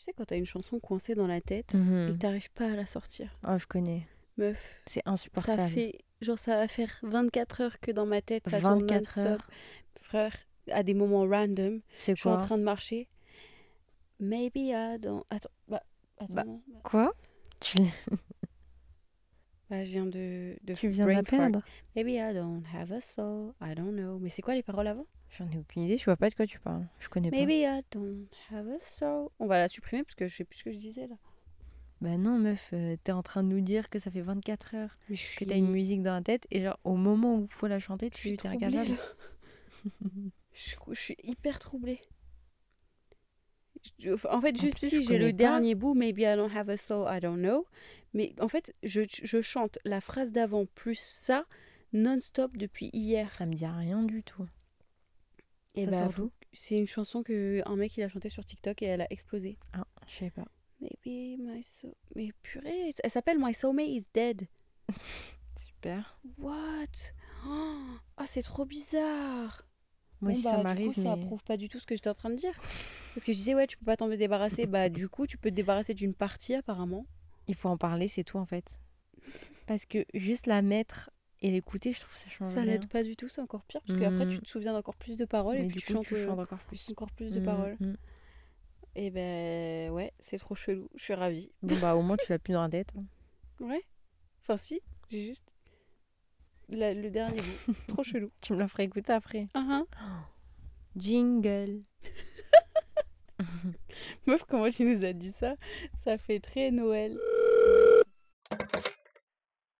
Tu sais, quand t'as une chanson coincée dans la tête Mhm. et que t'arrives pas à la sortir. Oh, je connais. Meuf, C'est ça insupportable. fait. Genre, ça va faire 24 heures que dans ma tête, ça tourne 24 non-stop. heures. Frère, à des moments random, C'est je suis en quoi? train de marcher. Maybe I don't. Attends, bah. Attends, Bah. Quoi? Tu... Bah, je viens de. de tu viens de la perdre? Maybe I don't have a soul, I don't know. Mais c'est quoi les paroles avant? J'en ai aucune idée, je vois pas de quoi tu parles. Je connais Maybe I don't have a soul. On va la supprimer parce que je sais plus ce que je disais là. pas. Bah non, meuf, euh, t'es en train de nous dire que ça fait 24 heures Mais je que t'as une musique dans la tête et genre au moment où faut la chanter, suis tu t'es troublée, incapable. je, suis- je suis hyper troublée. Je- En fait, En juste plus, je j'ai le pas. dernier bout, Maybe I don't have a soul, I don't know. Mais en fait, je, je chante la phrase d'avant plus ça non-stop depuis hier. Ça me dit rien du tout. Et ça bah, c'est une chanson que un mec il a chanté sur TikTok et elle a explosé. Ah, je sais pas. Maybe my soul. Mais purée, elle s'appelle My Soulmate is Dead. Super. What? Oh, Ah, c'est trop bizarre. Moi, Bon, si bah, ça m'arrive, coup, ça mais... prouve pas du tout ce que j'étais en train de dire. Parce que je disais, ouais, tu peux pas t'en débarrasser. bah, du coup, tu peux te débarrasser d'une partie, apparemment. il faut en parler, c'est tout en fait. Parce que juste la mettre et l'écouter, je trouve que ça change Ça l'aide pas du tout, c'est encore pire. Parce qu'après, Mhm. tu te souviens d'encore plus de paroles et puis du tu coup, chantes tu euh, chantes encore plus. encore plus de Mm, paroles. mm. Et ben, ouais, c'est trop chelou. Je suis ravie. Bon, bah au moins, tu l'as plus dans la tête. hein. Ouais. Enfin, si, j'ai juste la- le dernier bout. trop chelou. Tu me la feras écouter après. Ah, Jingle. Meuf, comment tu nous as dit ça? Ça fait très Noël.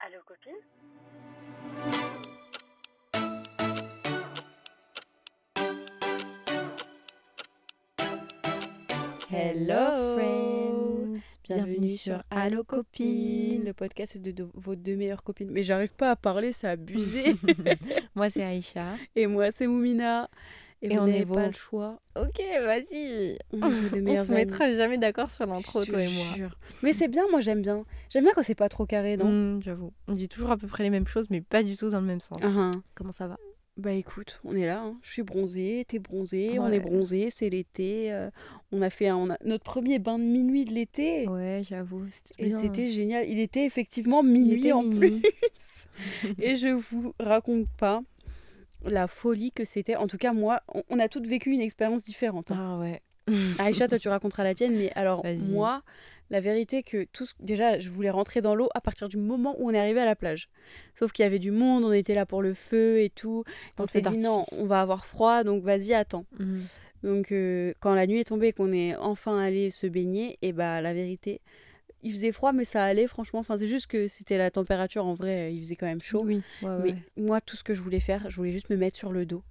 Allô copine? Hello friends. Bienvenue sur Allo Copine, le podcast de, de vos deux meilleures copines. Mais j'arrive pas à parler, c'est abusé. Moi, c'est Aïcha. Et moi, c'est Moumina. Et, Et vous on n'avez est pas le choix. Ok, vas-y. On On se mettra jamais d'accord sur l'intro, toi et moi. jure. Mais c'est bien, moi j'aime bien. J'aime bien quand c'est pas trop carré, non? Mm, J'avoue. On dit toujours à peu près les mêmes choses, mais pas du tout dans le même sens. Ah, ah. Comment ça va? Bah écoute, on est là. hein. Je suis bronzée, t'es bronzée, on est bronzé, c'est l'été. euh, on a fait un- on a notre premier bain de minuit de l'été. Ouais, j'avoue. Et c'était génial. Il était effectivement minuit était en minuit. plus. Et je vous raconte pas la folie que c'était. En tout cas, moi, on, on a toutes vécu une expérience différente. hein. Ah ouais. Aïcha, toi, tu raconteras la tienne. Mais alors, moi, la vérité que tout ce- déjà, je voulais rentrer dans l'eau à partir du moment où on est arrivé à la plage. Sauf qu'il y avait du monde, on était là pour le feu et tout. Pour on s'est dit non, on va avoir froid, donc vas-y, attends. Mm. Donc euh, quand la nuit est tombée, qu'on est enfin allé se baigner, et bah la vérité, il faisait froid, mais ça allait franchement. Enfin, c'est juste que c'était la température. En vrai, euh, il faisait quand même chaud. Oui, ouais, ouais. Mais moi, tout ce que je voulais faire, je voulais juste me mettre sur le dos.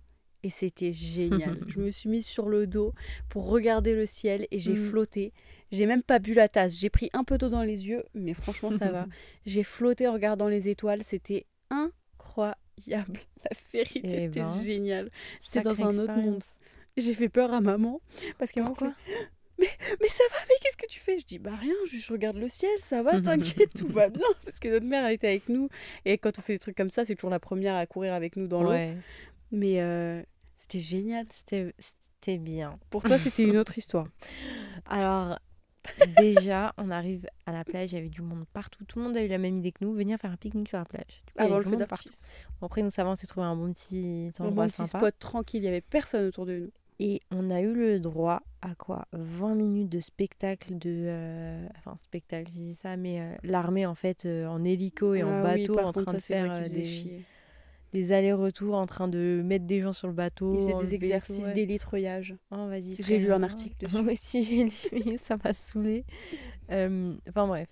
Et c'était génial. je me suis mise sur le dos pour regarder le ciel et j'ai Mm. flotté. J'ai même pas bu la tasse. J'ai pris un peu d'eau dans les yeux, mais franchement, ça va. J'ai flotté en regardant les étoiles. C'était incroyable. La vérité, Eh c'était ben, génial. J'étais dans un autre monde. J'ai fait peur à maman parce qu'elle m'a mais, mais ça va, mais qu'est-ce que tu fais? Je dis bah rien, je, je regarde le ciel, ça va, t'inquiète, tout va bien. Parce que notre mère, elle était avec nous. Et quand on fait des trucs comme ça, c'est toujours la première à courir avec nous dans l'eau. Mais euh, c'était génial. c'était c'était bien. Pour toi, c'était une autre histoire. Alors, déjà, on arrive à la plage, il y avait du monde partout. Tout le monde a eu la même idée que nous, venir faire un pique-nique sur la plage. Coup, Avant le feu d'artifice. Bon, après, nous savons, on s'est trouvé un bon petit Un endroit bon petit sympa. spot tranquille, il y avait personne autour de nous. Et on a eu le droit à quoi? 20 minutes de spectacle de... euh, Enfin, spectacle, je dis ça, mais euh, l'armée, en fait, euh, en hélico et en Ah oui, bateau, en contre, train de faire des, chier. Des allers-retours, en train de mettre des gens sur le bateau. Il faisait enlever des exercices ouais. Oh, vas-y, J'ai lu un hein. article dessus. Moi aussi, j'ai lu, ça m'a saoulé. Enfin, bref.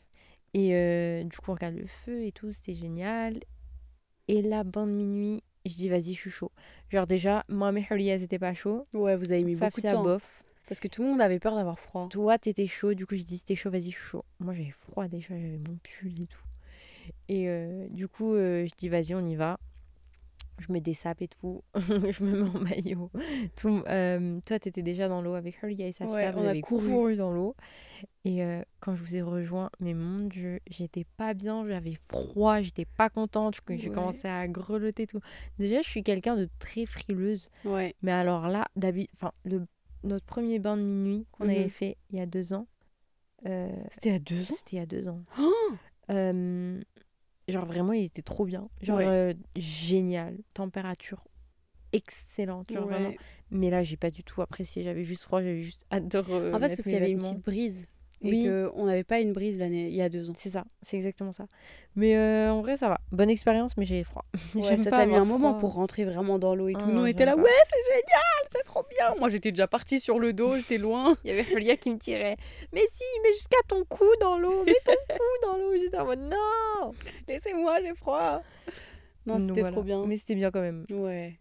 Et euh, du coup, on regarde le feu et tout, c'était génial. Et la bande minuit, je dis, vas-y, je suis chaud. Genre, déjà, moi, mes Hulia, c'était pas chaud. Ouais, vous avez mis beaucoup de temps. bof. Parce que tout le monde avait peur d'avoir froid. Toi, t'étais chaud, du coup, j'ai dit, c'était chaud, vas-y, je suis chaud. Moi, j'avais froid déjà, j'avais mon pull et tout. Et euh, du coup, euh, je dis, vas-y, on y va. Je mets des sapes et tout. je me mets en maillot. Tout, euh, toi, t'étais déjà dans l'eau avec Hulia et Safia. Ouais, vous on a couru. couru dans l'eau. Et euh, quand je vous ai rejoint, mais mon Dieu, j'étais pas bien, j'avais froid, j'étais pas contente, j'ai Ouais. commencé à grelotter et tout. Déjà, je suis quelqu'un de très frileuse. Ouais. Mais alors là, enfin, notre premier bain de minuit qu'on Mhm. avait fait il y a deux ans, Euh, C'était à deux ans? C'était il y a deux ans. Oh Euh, genre vraiment, il était trop bien. Genre Ouais. euh, génial. Température excellente. Genre vraiment. Mais là, j'ai pas du tout apprécié. J'avais juste froid, j'avais juste hâte de re- En fait, parce qu'il y avait une petite brise. Et Oui. qu'on n'avait pas une brise l'année il y a deux ans. C'est ça, c'est exactement ça. Mais euh, en vrai, ça va. Bonne expérience, mais j'ai froid. Ouais, ça t'a mis un moment pour rentrer vraiment dans l'eau et tout. Ah Nous, on était là, ouais, c'est génial, c'est trop bien. Moi, j'étais déjà partie sur le dos, j'étais loin. Il y avait Julia qui me tirait. Mais si, mets jusqu'à ton cou dans l'eau. Mets ton cou dans l'eau. J'étais en mode non. Laissez-moi, j'ai froid. Non, c'était voilà. trop bien. Mais c'était bien quand même. Ouais.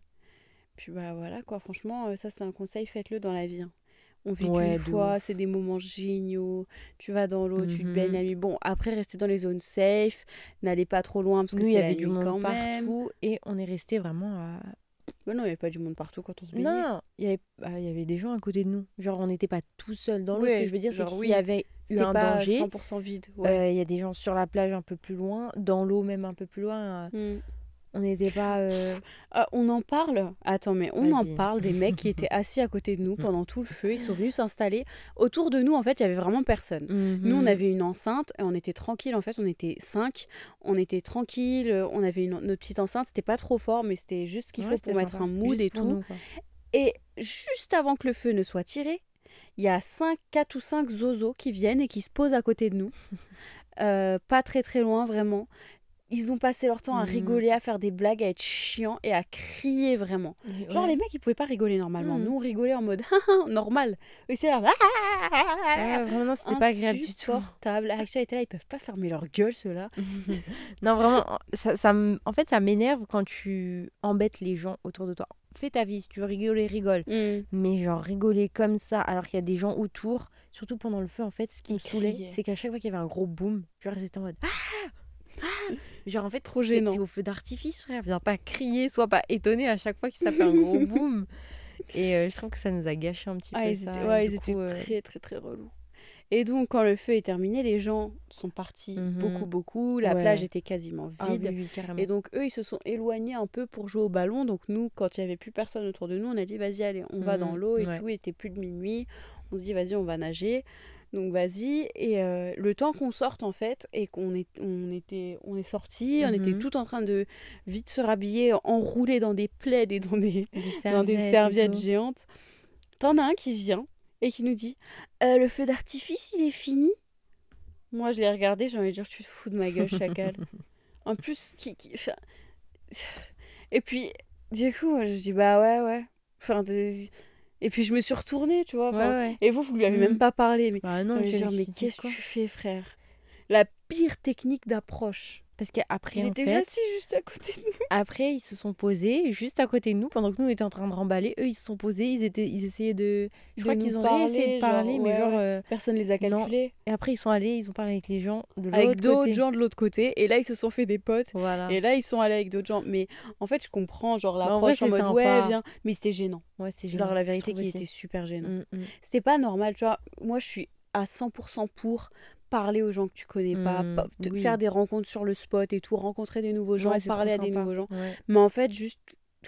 Puis bah voilà quoi, franchement, euh, ça c'est un conseil, faites-le dans la vie. hein. On vit Ouais, qu'une fois, c'est des moments géniaux. Tu vas dans l'eau, tu te baignes la nuit. Bon, après, restez dans les zones safe, n'allez pas trop loin parce que Nous, il y c'est la nuit du monde quand même. partout et on est resté vraiment à. Mais non, il n'y avait pas du monde partout quand on se baignait. Non, il y avait, il y avait des gens à côté de nous. Genre, on n'était pas tout seul dans l'eau. Ce que je veux dire, c'est qu'il oui. y avait eu un pas danger. 100% vide. Ouais. Euh, Il y a des gens sur la plage un peu plus loin, dans l'eau même un peu plus loin. euh, Hmm. On n'était pas. euh, Ah, on en parle. Attends, mais on en parle des mecs qui étaient assis à côté de nous pendant tout le feu. Ils sont venus s'installer. Autour de nous, en fait, il y avait vraiment personne. Nous, on mhm. avait une enceinte et on était tranquille. En fait, on était cinq. On était tranquille. On avait une, notre petite enceinte. C'était pas trop fort, mais c'était juste ce qu'il Ouais, faut pour mettre un mood Juste et tout. nous. Et juste avant que le feu ne soit tiré, il y a cinq, quatre ou cinq zozos qui viennent et qui se posent à côté de nous. Euh, pas très très loin, vraiment. Ils ont passé leur temps à Mhm. rigoler, à faire des blagues, à être chiants et à crier vraiment. Genre les mecs ils pouvaient pas rigoler normalement. Mhm. Nous on rigolait en mode normal. Et c'est là. Ouais, vraiment, c'était pas agréable du tout. Insupportable. Aksha était là, ils peuvent pas fermer leur gueule ceux-là. non, vraiment, ça, ça en fait, ça m'énerve quand tu embêtes les gens autour de toi. Fais ta vie, si tu veux rigoler, rigole. Mais genre, rigoler comme ça, alors qu'il y a des gens autour, surtout pendant le feu, en fait, ce qui me saoulait, c'est qu'à chaque fois qu'il y avait un gros boom, ils étaient en mode Ah Ah Genre, en fait, Trop gênant. T'es au feu d'artifice, frère. Viens pas crier, sois pas étonné à chaque fois qu'il s'appelle un gros boom. Et euh, je trouve que ça nous a gâché un petit Ah, peu ils ça. étaient, ouais, ils étaient euh, très très très relous. Et donc quand le feu est terminé, les gens sont partis Mhm. beaucoup beaucoup. La Ouais. plage était quasiment ah vide. oui, oui, carrément. Et donc eux, ils se sont éloignés un peu pour jouer au ballon. Donc nous, quand il y avait plus personne autour de nous, on a dit vas-y, allez, on va Mhm, dans l'eau et ouais. tout. Il était plus de minuit. On se dit vas-y, on va nager. Donc vas-y. Et euh, le temps qu'on sorte en fait et qu'on est, on était, on est sorti, on était Mhm. tout en train de vite se rhabiller, enroulés dans des plaids et dans des, Des dans des et serviettes géantes. T'en as un qui vient et qui nous dit Euh, Le feu d'artifice, il est fini Moi, je l'ai regardé, j'ai envie de dire Tu te fous de ma gueule, chacal. en plus, qui. qui enfin, Et puis, du coup, je dis Bah ouais, ouais. Enfin, des- Et puis, je me suis retournée, tu vois. Ouais. Et vous, vous lui avez même pas parlé. Mais, Bah non, mais je dis qu'est-ce que tu fais, frère? La pire technique d'approche. Parce qu'après, Il en était déjà assis juste à côté de nous. après, ils se sont posés juste à côté de nous pendant que nous on était en train de remballer. Eux, ils se sont posés, ils étaient, ils essayaient de. Je De crois qu'ils ont parler, essayé de genre, parler, mais ouais, genre. euh, Personne les a Non. calculés. Et après, ils sont allés, ils ont parlé avec les gens de Avec l'autre d'autres côté. gens de l'autre côté. Et là, ils se sont fait des potes. Voilà. Et là, ils sont allés avec d'autres gens. Mais en fait, je comprends, genre, Bah, en vrai, l'approche en c'est mode sympa. ouais, viens. Mais c'était gênant. Ouais, c'était Genre, gênant, la je vérité, aussi. était super gênant. Mm, mm. C'était pas normal, tu vois. Moi, je suis à 100% pour parler aux gens que tu connais pas, Mm, pa- te- oui. faire des rencontres sur le spot et tout, rencontrer des nouveaux gens, Ouais, parler à des sympa. nouveaux gens. Ouais. Mais en fait, juste,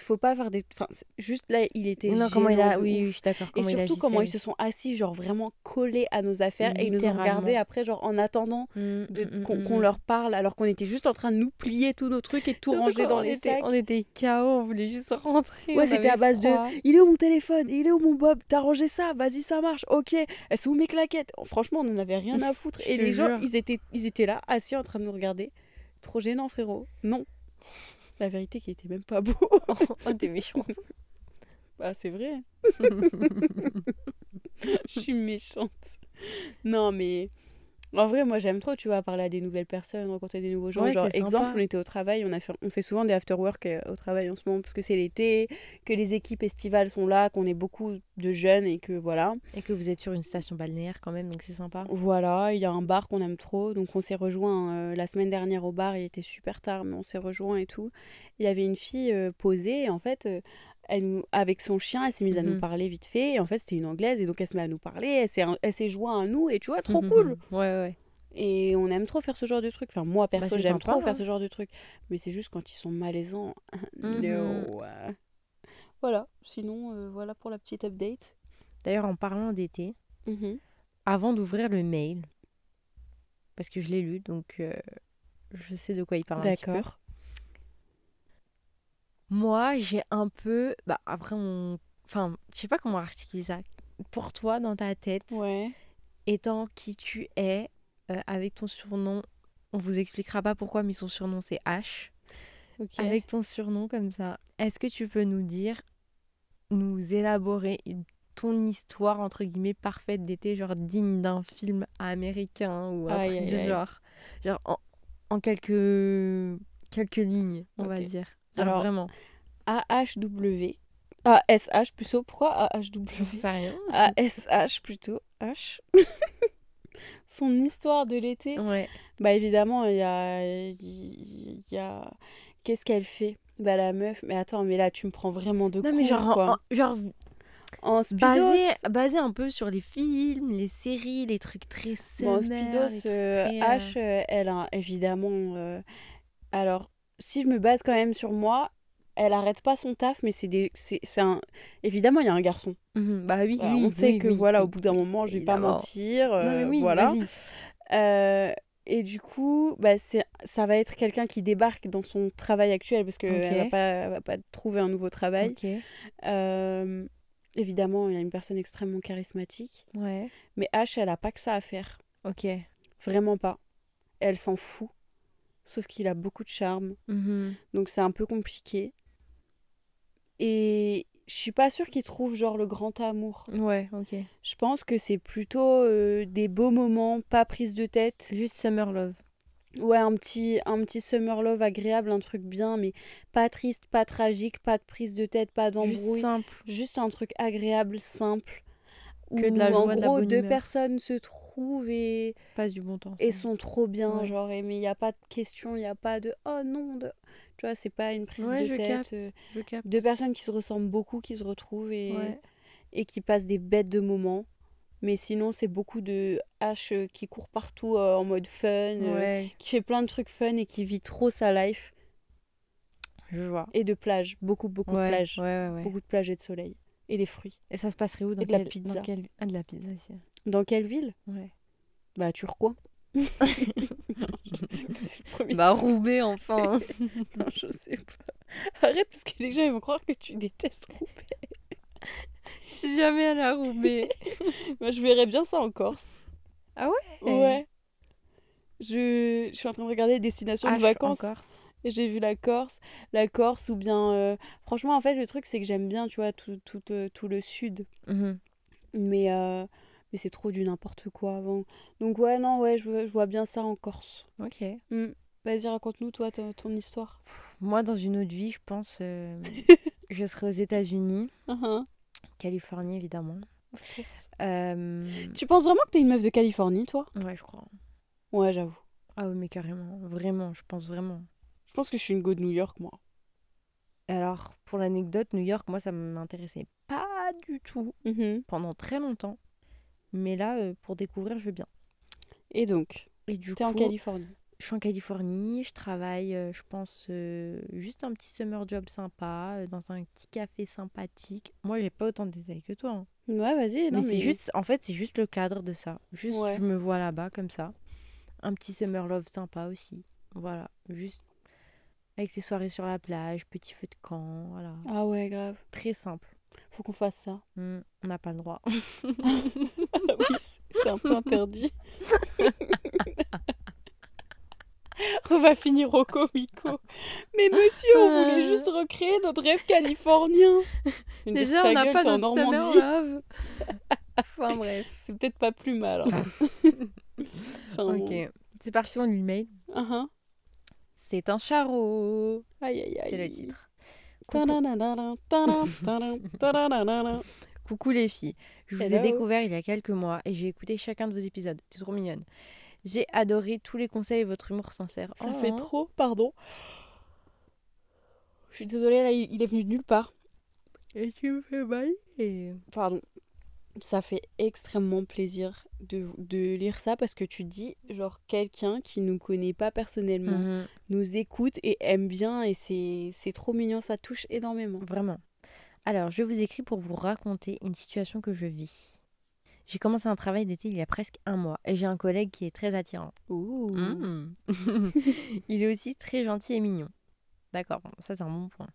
faut pas faire des. Enfin, juste là, il était. Non, comment il a. Oui, je suis d'accord. Et il surtout, comment ils se sont assis, genre vraiment collés à nos affaires et ils nous ont regardés après, genre en attendant Mm, de- mm, mm, qu'on mm, qu'on mm. leur parle alors qu'on était juste en train de nous plier tous nos trucs et tout ranger dans on les était, sacs. On était KO, on voulait juste rentrer. Ouais, c'était à base froid. de il est où mon téléphone? Il est où mon Bob? T'as rangé ça? Vas-y, ça marche. Ok. Elles sont où mes claquettes Franchement, on en avait rien à foutre. Et les gens, ils étaient, ils étaient là, assis en train de nous regarder. Trop gênant, frérot. Non. La vérité, qui était même pas beau. oh, t'es méchante. bah, c'est vrai. Je suis méchante. Non, mais en vrai, moi, j'aime trop, tu vois, parler à des nouvelles personnes, rencontrer des nouveaux gens. Ouais, Genre, c'est exemple, sympa. on était au travail, on, a fait, on fait souvent des after-work euh, au travail en ce moment parce que c'est l'été, que les équipes estivales sont là, qu'on est beaucoup de jeunes et que voilà. Et que vous êtes sur une station balnéaire quand même, donc c'est sympa. Voilà, il y a un bar qu'on aime trop, donc on s'est rejoint euh, la semaine dernière au bar, il était super tard, mais on s'est rejoint et tout. Il y avait une fille euh, posée, et en fait, euh, elle avec son chien, elle s'est mise à nous Mhm. parler vite fait, et en fait, c'était une anglaise, et donc elle se met à nous parler, elle s'est, jointe à nous, et tu vois, trop cool. Ouais, ouais. Et on aime trop faire ce genre de truc. Enfin, moi, perso, Bah, j'aime trop faire ce genre de truc. Mais c'est juste quand ils sont malaisants. Mhm. No. Voilà, sinon, euh, voilà pour la petite update. D'ailleurs, en parlant d'été, Mhm. avant d'ouvrir le mail, parce que je l'ai lu, donc euh, je sais de quoi il parle. D'accord. Moi, j'ai un peu. Bah, après, on. Enfin, je sais pas comment articuler ça. Pour toi, dans ta tête, Ouais. étant qui tu es, euh, avec ton surnom, on vous expliquera pas pourquoi, mais son surnom c'est H. Ok. Avec ton surnom comme ça, est-ce que tu peux nous dire, nous élaborer ton histoire entre guillemets parfaite d'été, genre digne d'un film américain ou un Aïe, truc aïe, du aïe. genre, genre en, en quelques quelques lignes, on va dire. Genre Alors, vraiment, AHW. ASH plutôt. Pourquoi AHW sais rien. ASH plutôt. H. Son histoire de l'été. Ouais. Bah évidemment, il y a... Y a... Qu'est-ce qu'elle fait? Bah la meuf... Mais attends, mais là tu me prends vraiment de Non mais genre, en- quoi. en- genre En speedos... basé, basé un peu sur les films, les séries, les trucs très Bon, en speedos, trucs euh, très, euh, H, euh, elle a évidemment... euh, Alors, si je me base quand même sur moi, elle arrête pas son taf, mais c'est des... c'est un... Évidemment, il y a un garçon. mhm, bah oui, Voilà, oui, on sait oui, que voilà, au bout d'un moment, je vais pas mentir. Non, mais euh, oui, voilà. Euh, et du coup, bah, c'est, ça va être quelqu'un qui débarque dans son travail actuel parce qu'elle Ok. va pas, elle va pas trouver un nouveau travail. Euh, évidemment, il a une personne extrêmement charismatique. ouais, Mais H, elle a pas que ça à faire. ok. Vraiment pas. Elle s'en fout. Sauf qu'il a beaucoup de charme. Mhm. Donc c'est un peu compliqué. Et je suis pas sûre qu'il trouve genre le grand amour. Ouais, ok. Je pense que c'est plutôt euh, des beaux moments, pas prise de tête. Juste Summer Love. Ouais, un petit, un petit summer love agréable, un truc bien, mais pas triste, pas tragique, pas de prise de tête, pas Juste d'embrouille. simple. Juste un truc agréable, simple. Que de où, la joie, en de la gros, bonne deux humeur. personnes se trouvent et, Passe du bon temps. et sont trop bien, Ouais. genre, et- mais il n'y a pas de question, il n'y a pas de oh non, de... tu vois, c'est pas une prise Ouais, de je tête. capte. euh, Je capte. Deux personnes qui se ressemblent beaucoup, qui se retrouvent et, Ouais. et qui passent des bêtes de moments. Mais sinon, c'est beaucoup de H euh, qui court partout euh, en mode fun, euh, qui fait plein de trucs fun et qui vit trop sa life. je vois. Et de plage, beaucoup, beaucoup de ouais. Beaucoup de plages et de soleil. Et des fruits. Et ça se passerait où? Dans Et de la pizza. Ah, de la pizza aussi. Dans quelle ville? Ouais. Bah, Turcoing. Bah, Roubaix, enfin. Non, je sais pas. Arrête, parce que les gens ils vont croire que tu détestes Roubaix. Je suis jamais allée à Roubaix. Moi, je verrais bien ça en Corse. Ah ouais? Ouais. Je... je suis en train de regarder Destination de H vacances. en Corse. Et j'ai vu la Corse. La Corse, ou bien. euh, Franchement, en fait, le truc, c'est que j'aime bien, tu vois, tout, tout, euh, tout le sud. Mhm. Mais, euh, mais c'est trop du n'importe quoi avant. Donc, ouais, non, ouais, je, vois- je vois bien ça en Corse. Ok. Hmm. Vas-y, raconte-nous, toi, ton, histoire. Moi, dans une autre vie, je pense, euh, je serais aux États-Unis, Uhum. Californie évidemment. Euh, Tu penses vraiment que t'es une meuf de Californie, toi? Ouais, je crois. Ouais, j'avoue. Ah oui, mais carrément, vraiment, je pense vraiment. Je pense que je suis une go de New York, moi. Alors, pour l'anecdote, New York, moi, ça m'intéressait pas du tout Mhm. pendant très longtemps. Mais là, euh, pour découvrir, je veux bien. Et donc, Et du t'es coup, en Californie. je suis en Californie, je travaille, euh, je pense, euh, juste un petit summer job sympa, dans un petit café sympathique. Moi, j'ai pas autant de détails que toi. hein. Ouais, vas-y. non, mais c'est juste, en fait, c'est juste le cadre de ça. Juste, Ouais. je me vois là-bas comme ça. Un petit summer love sympa aussi. Voilà, juste avec ses soirées sur la plage, petit feu de camp, voilà. Ah ouais, grave. Très simple. Faut qu'on fasse ça. Hmm, on n'a pas le droit. Oui, c'est- un peu interdit. On va finir au comico. Mais monsieur, on voulait juste recréer notre rêve californien. Déjà, on n'a pas notre Normandie. love. enfin bref. C'est peut-être pas plus mal. hein. Enfin, Ok, c'est parti, on le mail. C'est un charreau. Aïe, aïe, aïe. C'est le titre. Coucou, les filles. Je vous ai découvert il y a quelques mois et j'ai écouté chacun de vos épisodes. C'est trop mignonne. J'ai adoré tous les conseils et votre humour sincère. Ça Oh. fait trop, pardon. Je suis désolée, là, il il est venu de nulle part. Et tu me fais mal. Et... Pardon. Ça fait extrêmement plaisir de, de lire ça parce que tu dis, genre, quelqu'un qui nous connaît pas personnellement Mhm. nous écoute et aime bien et c'est trop mignon, ça touche énormément. Vraiment. Alors, je vous écris pour vous raconter une situation que je vis. J'ai commencé un travail d'été il y a presque un mois et j'ai un collègue qui est très attirant. Ouh. Mm. il est aussi très gentil et mignon. D'accord, bon, ça c'est un bon point.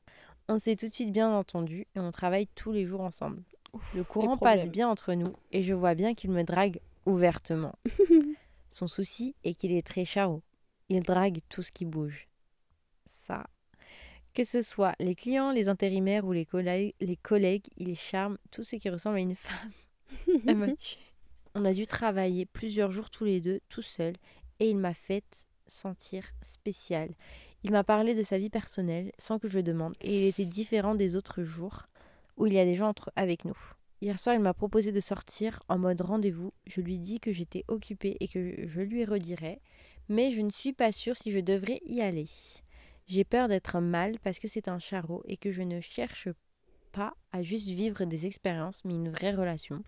On s'est tout de suite bien entendu et on travaille tous les jours ensemble. Ouf, Le courant passe bien entre nous et je vois bien qu'il me drague ouvertement. Son souci est qu'il est très charot. Il drague tout ce qui bouge. Ça. Que ce soit les clients, les intérimaires ou les, collègues, les collègues, il charme tout ce qui ressemble à une femme. Elle m'a tuée. On a dû travailler plusieurs jours tous les deux, tout seuls, et il m'a fait sentir spécial. Il m'a parlé de sa vie personnelle sans que je le demande, et il était différent des autres jours où il y a des gens entre avec nous. Hier soir, il m'a proposé de sortir en mode rendez-vous. Je lui dis que j'étais occupée et que je lui redirai, mais je ne suis pas sûre si je devrais y aller. J'ai peur d'être mal parce que c'est un charreau et que je ne cherche pas à juste vivre des expériences, mais une vraie relation.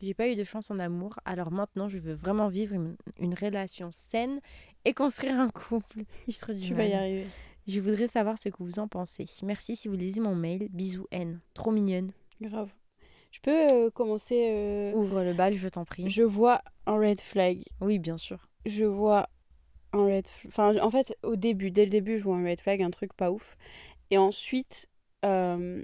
J'ai pas eu de chance en amour, alors maintenant je veux vraiment vivre une, une relation saine et construire un couple. Du Tu vas y arriver. Je voudrais savoir ce que vous en pensez. Merci si vous lisez mon mail. Bisous N. Trop mignonne. Grave. Je peux euh, commencer. euh, Ouvre le bal, je t'en prie. Je vois un red flag. Oui, bien sûr. Je vois un red flag. Enfin, en fait, au début, dès le début, je vois un red flag, un truc pas ouf. Et ensuite. euh,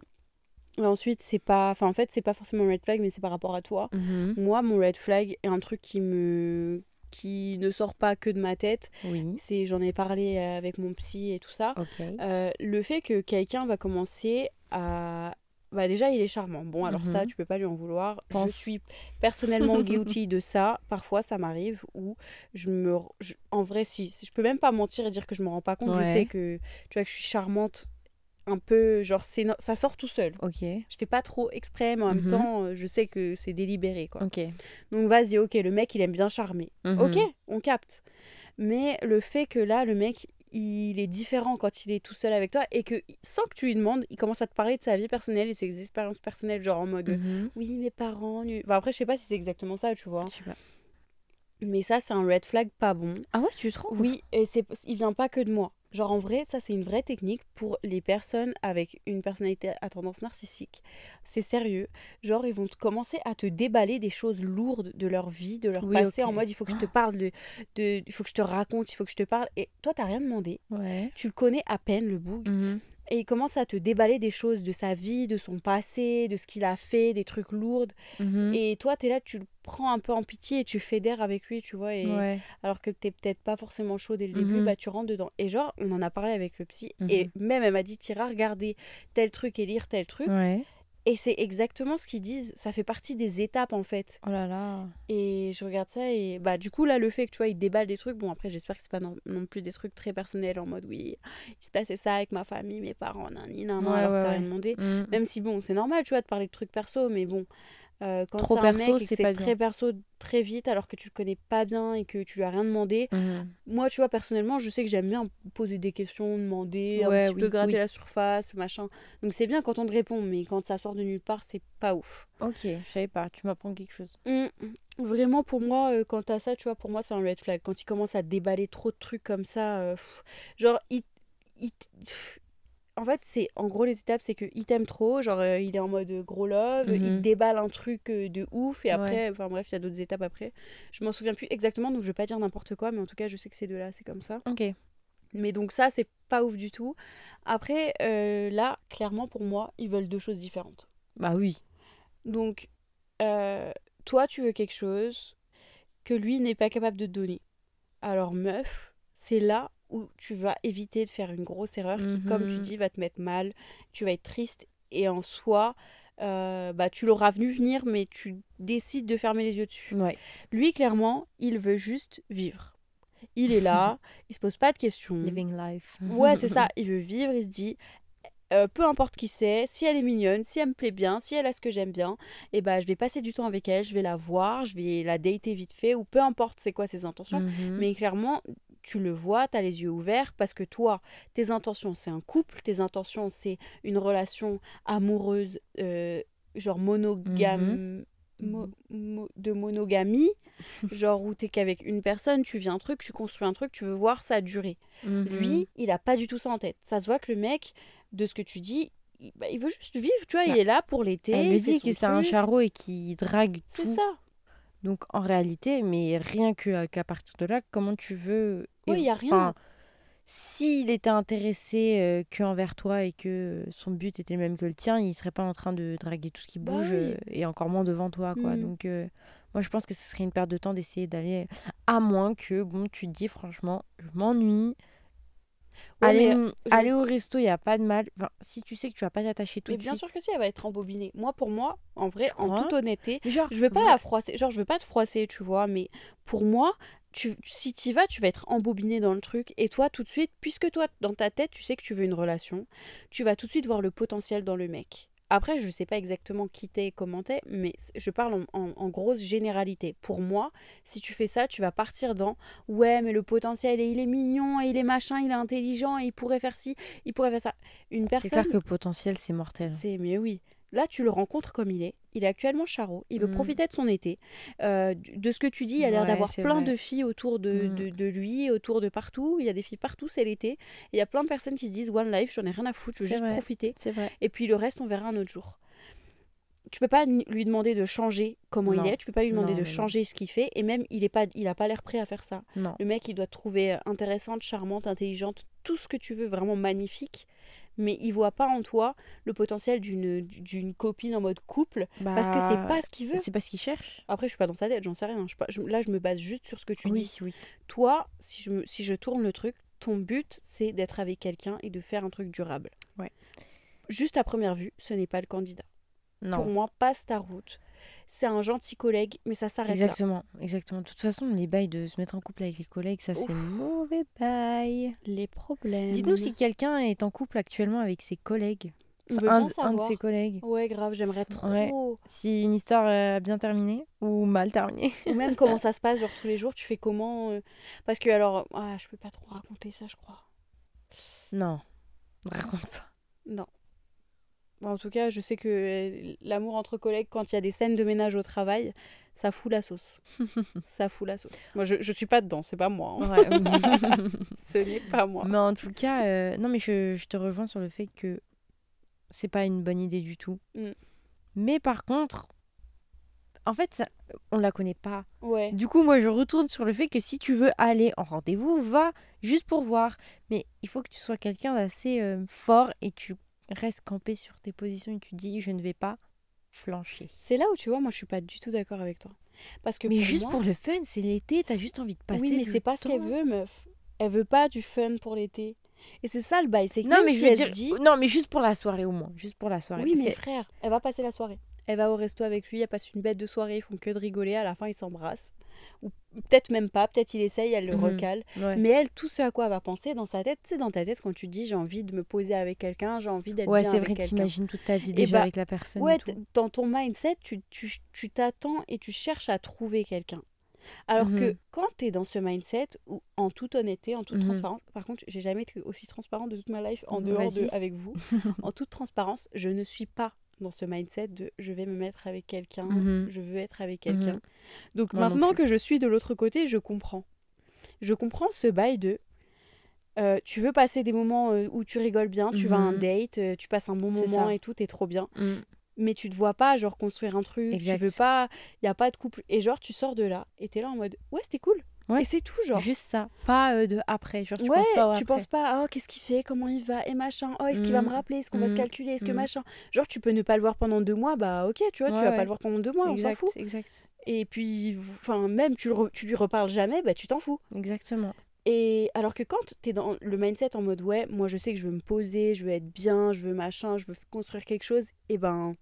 et ensuite, c'est pas. Enfin, en fait, c'est pas forcément un red flag, mais c'est par rapport à toi. Mhm. Moi, mon red flag est un truc qui me. Qui ne sort pas que de ma tête. Oui. C'est, j'en ai parlé euh, avec mon psy et tout ça. Euh, le fait que quelqu'un va commencer à. Bah déjà, il est charmant. Bon, alors ça, Mhm. tu peux pas lui en vouloir. Pense. Je suis personnellement guilty de ça. Parfois, ça m'arrive où je me. je- En vrai, si, Je peux même pas mentir et dire que je me rends pas compte. Je sais que, tu vois, que je suis charmante. Un peu. Genre, c'est no- ça sort tout seul. Ok. Je fais pas trop exprès, mais en même Mhm. temps, euh, je sais que c'est délibéré, quoi. Ok. Donc, vas-y, ok, le mec, il aime bien charmer. Mhm. Ok, on capte. Mais le fait que là, le mec, il est différent quand il est tout seul avec toi et que sans que tu lui demandes, il commence à te parler de sa vie personnelle et ses expériences personnelles, genre en mode Mhm. oui, mes parents. nu- Enfin, après, je sais pas si c'est exactement ça, tu vois. Je sais pas. Mais ça, c'est un red flag pas bon. Ah ouais, tu trouves? Oui, et c'est, il vient pas que de moi. Genre en vrai, ça c'est une vraie technique pour les personnes avec une personnalité à tendance narcissique. C'est sérieux. Genre ils vont commencer à te déballer des choses lourdes de leur vie, de leur Oui, passé, en mode il faut que je te parle de, de, il faut que je te raconte, il faut que je te parle. Et toi t'as rien demandé. Ouais. Tu le connais à peine le boug. Mhm. Et il commence à te déballer des choses de sa vie, de son passé, de ce qu'il a fait, des trucs lourds. Mhm. Et toi t'es là, tu le prends un peu en pitié et tu fédères avec lui, tu vois. Et Ouais. alors que t'es peut-être pas forcément chaud dès le début, Mhm. bah tu rentres dedans. Et genre, on en a parlé avec le psy, Mhm. et même elle m'a dit, t'iras regarder tel truc et lire tel truc. Ouais. Et c'est exactement ce qu'ils disent, ça fait partie des étapes en fait. Oh là là. Et je regarde ça, et bah du coup, là, le fait que tu vois, il déballe des trucs, bon après, j'espère que c'est pas non, non plus des trucs très personnels en mode, oui, il se passait ça avec ma famille, mes parents, nani, nan, nan, Ouais, alors ouais, t'as ouais. rien demandé. Mhm. Même si bon, c'est normal, tu vois, de parler de trucs perso, mais bon, euh, quand Trop c'est un perso, mec c'est bien. très perso très vite, alors que tu le connais pas bien et que tu lui as rien demandé, Mhm. moi, tu vois, personnellement, je sais que j'aime bien poser des questions, demander, Ouais, un petit peu gratter oui. la surface, machin. Donc c'est bien quand on te répond, mais quand ça sort de nulle part, c'est pas ouf. Ok, je savais pas. Tu m'apprends quelque chose. Hum, Vraiment, pour moi, euh, quand t'as ça, tu vois, pour moi, c'est un red flag. Quand il commence à déballer trop de trucs comme ça, euh, genre, il, en fait, c'est en gros les étapes, c'est que il t'aime trop, genre euh, il est en mode gros love, il Mhm. déballe un truc euh, de ouf et après, enfin bref, il y a d'autres étapes après. Je m'en souviens plus exactement, donc je vais pas dire n'importe quoi, mais en tout cas, je sais que ces deux-là, c'est comme ça. Ok. Mais donc ça, c'est pas ouf du tout. Après, euh, là, clairement pour moi, ils veulent deux choses différentes. Bah oui. Donc, euh, toi, tu veux quelque chose que lui n'est pas capable de te donner. Alors, meuf, c'est là où tu vas éviter de faire une grosse erreur qui, comme tu Mhm. dis, va te mettre mal. Tu vas être triste et en soi, euh, bah, tu l'auras venu venir, mais tu décides de fermer les yeux dessus. Ouais. Lui, clairement, il veut juste vivre. Il est là, il se pose pas de questions. Living life. Ouais, c'est ça. Il veut vivre, il se dit, euh, peu importe qui c'est, si elle est mignonne, si elle me plaît bien, si elle a ce que j'aime bien, et bah je vais passer du temps avec elle, je vais la voir, je vais la dater vite fait, ou peu importe c'est quoi ses intentions. Mhm. Mais clairement, tu le vois, tu as les yeux ouverts, parce que toi, tes intentions, c'est un couple, tes intentions, c'est une relation amoureuse, euh, genre monogame. mo- mo- de monogamie, genre où t'es qu'avec une personne, tu vis un truc, tu construis un truc, tu veux voir ça durer. Mhm. Lui, il a pas du tout ça en tête. Ça se voit que le mec, de ce que tu dis, il, bah, il veut juste vivre, tu vois, il Bah, est là pour l'été. Elle le il dit que c'est un charreau et qui drague C'est tout. ça. Donc en réalité, mais rien que qu'à partir de là, comment tu veux Ouais, évo- y a rien. S'il était intéressé euh, que envers toi et que son but était le même que le tien, il serait pas en train de draguer tout ce qui Bah bouge oui. euh, et encore moins devant toi, quoi. Mm. Donc euh, moi, je pense que ce serait une perte de temps d'essayer d'aller, à moins que bon, tu te dis franchement, je m'ennuie. Ouais, aller, mais, m- je- aller au resto, il y a pas de mal. Enfin, si tu sais que tu vas pas t'attacher tout Mais de bien suite. sûr que si, elle va être embobinée. Moi, pour moi, en vrai, en crois toute honnêteté, genre, je veux pas la froisser. Genre, je veux pas te froisser, tu vois, mais pour moi, tu, si t'y vas, tu vas être embobiné dans le truc. Et toi, tout de suite, puisque toi, dans ta tête, tu sais que tu veux une relation, tu vas tout de suite voir le potentiel dans le mec. Après, je sais pas exactement qui t'es et comment t'es, mais je parle en, en- en grosse généralité. Pour moi, si tu fais ça, tu vas partir dans ouais, mais le potentiel, et il est mignon, et il est machin, il est intelligent, et il pourrait faire ci, il pourrait faire ça. Une C'est personne. clair que le potentiel, c'est mortel. C'est mais oui. Là, tu le rencontres comme il est. Il est actuellement charo. Il veut Mm. profiter de son été. Euh, de ce que tu dis, il a l'air Ouais, d'avoir plein vrai. de filles autour de, Mm. de, de lui, autour de partout. Il y a des filles partout, c'est l'été. Il y a plein de personnes qui se disent One Life, j'en ai rien à foutre, je veux juste vrai. profiter. C'est vrai. Et puis le reste, on verra un autre jour. Tu peux pas lui demander de changer comment Non. il est. Tu peux pas lui demander Non, de non. changer ce qu'il fait. Et même, il est pas, il a pas l'air prêt à faire ça. Le mec, il doit te trouver intéressante, charmante, intelligente, tout ce que tu veux, vraiment magnifique. Mais il voit pas en toi le potentiel d'une d'une copine en mode couple parce que c'est Bah, pas ce qu'il veut. C'est pas ce qu'il cherche. Après, je suis pas dans sa tête, j'en sais rien. Je, suis pas- je- là, je me base juste sur ce que tu oui, dis. oui. Toi, si je, si je tourne le truc, ton but, c'est d'être avec quelqu'un et de faire un truc durable. Ouais. Juste à première vue, ce n'est pas le candidat. Non. Pour moi, passe ta route. C'est un gentil collègue, mais ça s'arrête là. Exactement, exactement. De toute façon, les bails de se mettre en couple avec les collègues, ça c'est mauvais bail. Les problèmes. Dites-nous si quelqu'un est en couple actuellement avec ses collègues. On veut un, bien de- un de savoir. ses collègues. Ouais, grave, j'aimerais trop. Ouais. Si une histoire euh, a bien terminé ou mal terminé. Ou même comment ça se passe, genre tous les jours, tu fais comment euh, Parce que alors, ah, je peux pas trop raconter ça, je crois. Non, raconte pas. Non. Bon, en tout cas, je sais que euh, l'amour entre collègues, quand il y a des scènes de ménage au travail, ça fout la sauce. ça fout la sauce. Moi, je, je suis pas dedans, c'est pas moi. hein. Ouais. Ce n'est pas moi. mais en tout cas, euh, non, mais je, je te rejoins sur le fait que c'est pas une bonne idée du tout. Mm. Mais par contre, en fait, ça, on la connaît pas. Ouais. Du coup, moi, je retourne sur le fait que si tu veux aller en rendez-vous, va juste pour voir. Mais il faut que tu sois quelqu'un d'assez euh, fort et tu restes campé sur tes positions et tu dis je ne vais pas flancher. C'est là où tu vois, moi, je suis pas du tout d'accord avec toi. Parce que Mais pour juste moi- pour le fun, c'est l'été, t'as juste envie de passer. Oui, mais c'est pas ce qu'elle veut, meuf. Elle veut pas du fun pour l'été. Et c'est ça le bail, c'est que Non, mais si je veux elle dire, se dit... non, mais juste pour la soirée au moins, juste pour la soirée. Oui, parce mais que- frère, elle va passer la soirée. Elle va au resto avec lui, elle passe une bête de soirée, ils font que de rigoler, à la fin ils s'embrassent. Ou peut-être même pas, peut-être il essaye, elle le Mhm. recale. Ouais. Mais elle, tout ce à quoi elle va penser dans sa tête, c'est dans ta tête quand tu dis j'ai envie de me poser avec quelqu'un, j'ai envie d'être Ouais, bien c'est avec vrai, quelqu'un. t'imagines toute ta vie Et déjà bah, avec la personne. et Ouais, tout. dans ton mindset, tu tu- tu t'attends et tu cherches à trouver quelqu'un. Alors que Mhm. quand tu es dans ce mindset, où, en toute honnêteté, en toute Mhm. transparence, par contre, j'ai jamais été aussi transparente de toute ma life en Mhm, dehors de avec vous. en toute transparence, je ne suis pas dans ce mindset de je vais me mettre avec quelqu'un, Mhm. je veux être avec quelqu'un. Mhm. Donc Moi non maintenant que je suis de l'autre côté, je comprends. Je comprends ce bail de euh, tu veux passer des moments euh, où tu rigoles bien, tu vas à un Mhm. date, euh, tu passes un bon moment ça. et tout, t'es trop bien. Mm. Mais tu te vois pas genre construire un truc, Exact. tu veux pas, il y a pas de couple et genre tu sors de là et t'es là en mode ouais c'était cool. Ouais. Et c'est tout genre. Juste ça, pas euh, de après. Genre, tu ouais, penses pas au tu après. penses pas, oh, qu'est-ce qu'il fait, comment il va, et machin, oh, est-ce qu'il va me Mhm. rappeler, est-ce qu'on va se Mhm. calculer, est-ce que Mhm. machin. Genre, tu peux ne pas le voir pendant deux mois, bah ok, tu vois, tu vas pas le voir pendant deux mois, on s'en fout. exact. Et puis, enfin, même tu, le tu lui reparles jamais, bah tu t'en fous. Exactement. Et alors que quand t'es dans le mindset en mode, ouais, moi je sais que je veux me poser, je veux être bien, je veux machin, je veux construire quelque chose, et ben.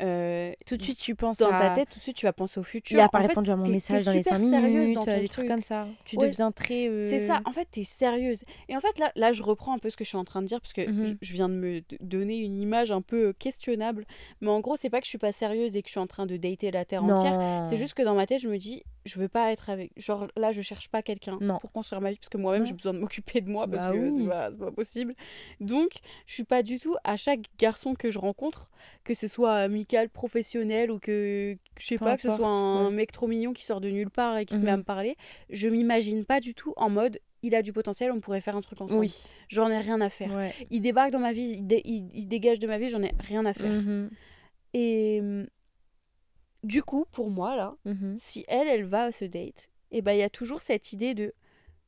Euh, Tout de suite, tu penses dans à... ta tête, tout de suite, tu vas penser au futur. Il a pas En fait, répondu à mon message dans les super 5 sérieuse minutes, dans ton euh, des trucs truc. comme ça. Tu Ouais, deviens très... euh, C'est ça, en fait, t'es sérieuse. Et en fait, là, là, je reprends un peu ce que je suis en train de dire, parce que Mhm. je, je viens de me donner une image un peu questionnable. Mais en gros, c'est pas que je suis pas sérieuse et que je suis en train de dater la Terre entière. C'est juste que dans ma tête, je me dis, je veux pas être avec. Genre là, je cherche pas quelqu'un pour construire ma vie, parce que moi-même, j'ai besoin de m'occuper de moi, parce Bah que c'est oui. pas, c'est pas possible. Donc, je suis pas du tout à chaque garçon que je rencontre, que ce soit amical, professionnel ou que, je sais pas, que ce soit un ouais. mec trop mignon qui sort de nulle part et qui se met à Mhm. me parler, je m'imagine pas du tout en mode. Il a du potentiel, on pourrait faire un truc ensemble. Oui. J'en ai rien à faire. Ouais. Il débarque dans ma vie, il, dé- il- il dégage de ma vie, j'en ai rien à faire. Mhm. Et, du coup, pour moi, là, Mhm. si elle, elle va à ce date, et ben il y a toujours cette idée de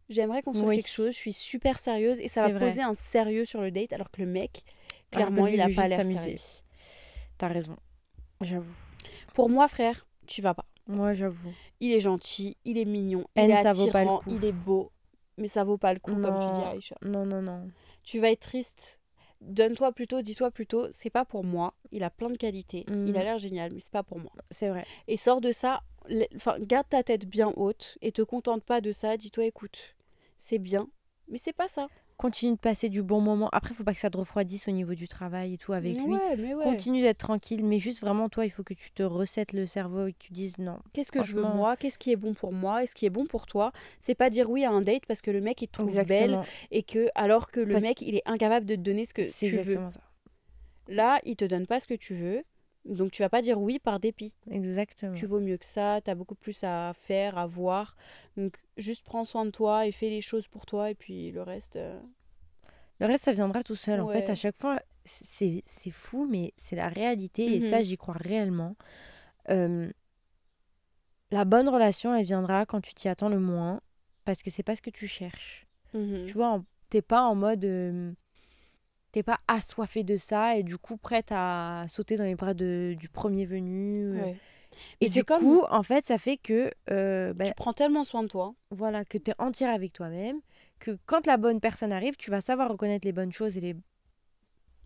j'aimerais qu'on soit Oui. quelque chose, je suis super sérieuse et ça va vrai. poser un sérieux sur le date alors que le mec, que clairement, il a pas l'air s'amuser. sérieux. T'as raison. J'avoue. Pour moi, frère, tu vas pas. Moi, j'avoue. Il est gentil, il est mignon, Elle, il est ça vaut pas le attirant, coup. il est beau, mais ça vaut pas le coup comme tu dis. Aïcha. Non, non, non. Tu vas être triste. Donne-toi plutôt, dis-toi plutôt, c'est pas pour moi. Il a plein de qualités, il a l'air génial, mais c'est pas pour moi. C'est vrai. Et sors de ça, enfin garde ta tête bien haute et te contente pas de ça. Dis-toi, écoute, c'est bien, mais c'est pas ça. Continue de passer du bon moment. Après, faut pas que ça te refroidisse au niveau du travail et tout avec lui. Ouais, mais ouais. Continue d'être tranquille, mais juste vraiment, toi, il faut que tu te recètes le cerveau et que tu dises non. Qu'est-ce que je veux moi? Qu'est-ce qui est bon pour moi? Et ce qui est bon pour toi, c'est pas dire oui à un date parce que le mec il te trouve belle et que alors que le Parce- mec il est incapable de te donner ce que tu veux. exactement ça. Là, il te donne pas ce que tu veux. Donc tu vas pas dire oui par dépit. Exactement. Tu vaux mieux que ça, tu as beaucoup plus à faire, à voir. Donc juste prends soin de toi et fais les choses pour toi et puis le reste euh, Le reste, ça viendra tout seul. En fait, à chaque fois, c'est fou, mais c'est la réalité. Et Mhm. ça, j'y crois réellement. Euh, la bonne relation, elle viendra quand tu t'y attends le moins. Parce que c'est pas ce que tu cherches. mhm. Tu vois, t'es pas en mode. euh, t'es pas assoiffé de ça et du coup prête à sauter dans les bras de, du premier venu. euh. Ouais. Et du c'est comme- coup, en fait, ça fait que. euh, bah, Tu prends tellement soin de toi. voilà, que tu es entière avec toi-même, que quand la bonne personne arrive, tu vas savoir reconnaître les bonnes choses et les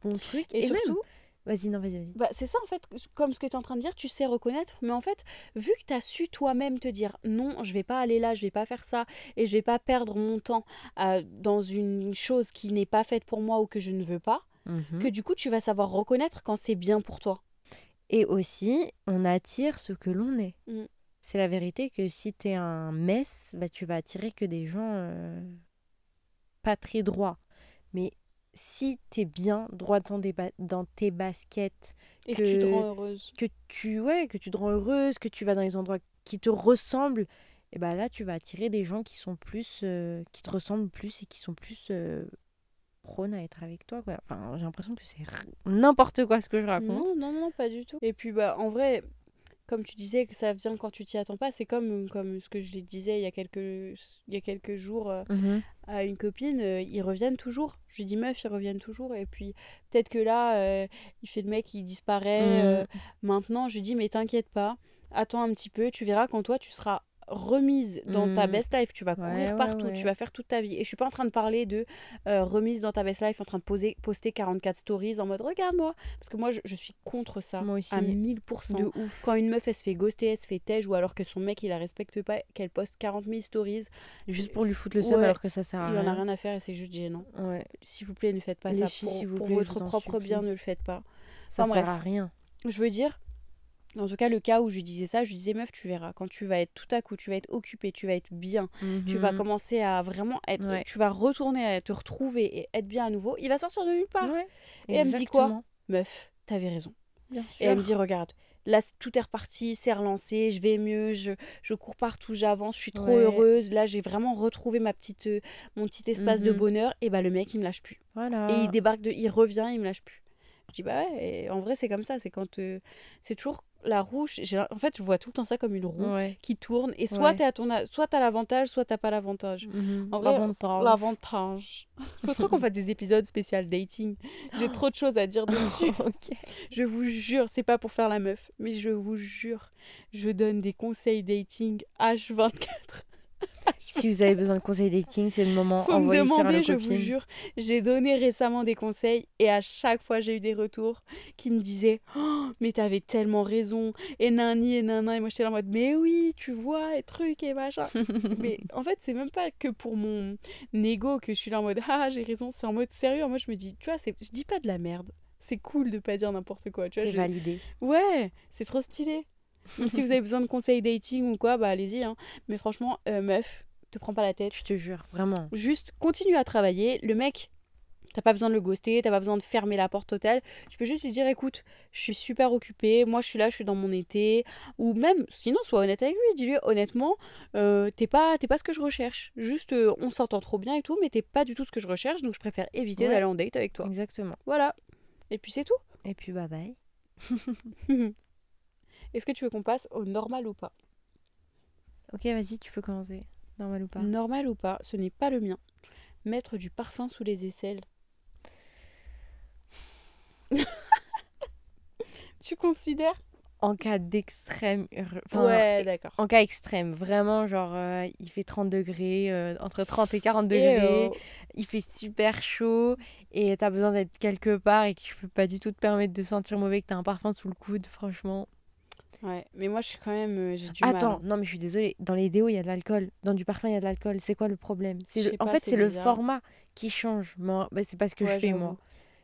bons trucs. Et, même- surtout, Vas-y, non, vas-y, vas-y. bah, c'est ça en fait, comme ce que tu es en train de dire, tu sais reconnaître. Mais en fait, vu que tu as su toi-même te dire non, je vais pas aller là, je vais pas faire ça, et je vais pas perdre mon temps euh, dans une chose qui n'est pas faite pour moi ou que je ne veux pas, Mhm. que du coup tu vas savoir reconnaître quand c'est bien pour toi. Et aussi, on attire ce que l'on est. Mm. C'est la vérité que si tu es un mess, bah, tu vas attirer que des gens euh, pas très droits. Mais si tu es bien droit dans, des ba- dans tes baskets, Et que, tu te rends heureuse. que tu, ouais, que tu te rends heureuse, que tu vas dans les endroits qui te ressemblent, et ben là, tu vas attirer des gens qui sont plus, euh, qui te ressemblent plus et qui sont plus euh, prônes à être avec toi. Quoi. Enfin, j'ai l'impression que c'est n'importe quoi ce que je raconte. Non, non, non, pas du tout. Et puis, bah, en vrai, comme tu disais que ça vient quand tu t'y attends pas, c'est comme, comme ce que je les disais il y a quelques, il y a quelques jours euh, Mhm. à une copine, euh, ils reviennent toujours. Je lui dis, meuf, ils reviennent toujours. Et puis, peut-être que là, euh, il fait le mec, il disparaît. Mhm. maintenant, je lui dis, mais t'inquiète pas, attends un petit peu, tu verras quand toi, tu seras remise dans ta Mhm. best life, tu vas courir Ouais, partout, ouais. tu vas faire toute ta vie. Et je suis pas en train de parler de euh, remise dans ta best life, en train de poser, poster 44 stories en mode regarde-moi. Parce que moi, je, je suis contre ça Moi aussi, à 1000%. de ouf. Quand une meuf, elle se fait ghoster, elle se fait tège, ou alors que son mec, il la respecte pas, qu'elle poste 40 000 stories, Juste pour lui foutre le seum alors que ça sert à il en a rien. à faire et c'est juste gênant. S'il vous plaît, ne faites pas Les ça. filles, pour vous pour plaît, votre propre supplie. bien, ne le faites pas. ça Enfin, sert bref. à rien. Je veux dire, en tout cas, le cas où je lui disais ça, je lui disais, meuf, tu verras, quand tu vas être tout à coup, tu vas être occupée, tu vas être bien, tu vas Mhm. commencer à vraiment être. Ouais. Tu vas retourner à te retrouver et être bien à nouveau, il va sortir de nulle part. Ouais, Et elle me dit quoi. Meuf, t'avais raison. Bien Et elle me dit, regarde, là, tout est reparti, c'est relancé, je vais mieux, je, je cours partout, j'avance, je suis trop Ouais. heureuse. Là, j'ai vraiment retrouvé ma petite, euh, mon petit espace de Mhm. bonheur. Et bah, le mec, il me lâche plus. Voilà. Et il débarque, de, il revient, il me lâche plus. Je dis, bah ouais, et en vrai, c'est comme ça. C'est quand. euh, c'est toujours la roue. En fait, je vois tout le temps ça comme une roue Ouais. qui tourne. Et soit Ouais. t'es à ton a- soit t'as l'avantage, soit t'as pas l'avantage. Vrai, L'avantage. Faut trop qu'on fasse des épisodes spécial dating. J'ai trop de choses à dire dessus. Je vous jure, c'est pas pour faire la meuf, mais je vous jure, je donne des conseils dating H24. Si vous avez besoin de conseils dating, c'est le moment. Faut me Envoyez sur demander, le je vous jure. J'ai donné récemment des conseils et à chaque fois j'ai eu des retours qui me disaient oh, mais t'avais tellement raison et nani et nana et moi j'étais là en mode mais oui tu vois et truc et machin. mais en fait c'est même pas que pour mon ego que je suis là en mode ah j'ai raison c'est en mode sérieux moi je me dis tu vois je dis pas de la merde. C'est cool de pas dire n'importe quoi. Tu vois, T'es je- validé. Ouais, c'est trop stylé. Donc si vous avez besoin de conseils dating ou quoi, bah allez-y. hein. Mais franchement, euh, meuf, te prends pas la tête. Je te jure, vraiment. Juste continue à travailler. Le mec, t'as pas besoin de le ghoster, t'as pas besoin de fermer la porte totale. Tu peux juste lui dire écoute, je suis super occupée, moi je suis là, je suis dans mon été. Ou même, sinon, sois honnête avec lui. Dis-lui honnêtement, euh, t'es pas, t'es pas ce que je recherche. Juste, euh, on s'entend trop bien et tout, mais t'es pas du tout ce que je recherche, donc je préfère éviter Ouais. d'aller en date avec toi. Exactement. Voilà. Et puis c'est tout. Et puis bye bye. Est-ce que tu veux qu'on passe au normal ou pas Ok, vas-y, tu peux commencer. Normal ou pas Normal ou pas, ce n'est pas le mien. Mettre du parfum sous les aisselles. tu considères En cas d'extrême. enfin, Ouais, d'accord. En cas extrême, vraiment, genre, euh, il fait 30 degrés, euh, entre 30 et 40 degrés, Et, euh, il fait super chaud, et t'as besoin d'être quelque part et que tu peux pas du tout te permettre de sentir mauvais, que t'as un parfum sous le coude, franchement. Ouais, mais moi je suis quand même. euh, J'ai du mal. Attends, non, mais je suis désolée, dans les déos, il y a de l'alcool, dans du parfum, il y a de l'alcool, c'est quoi le problème? C'est le- En pas, fait, c'est le format qui change. Moi, bah, c'est pas ce que Ouais, je fais, moi.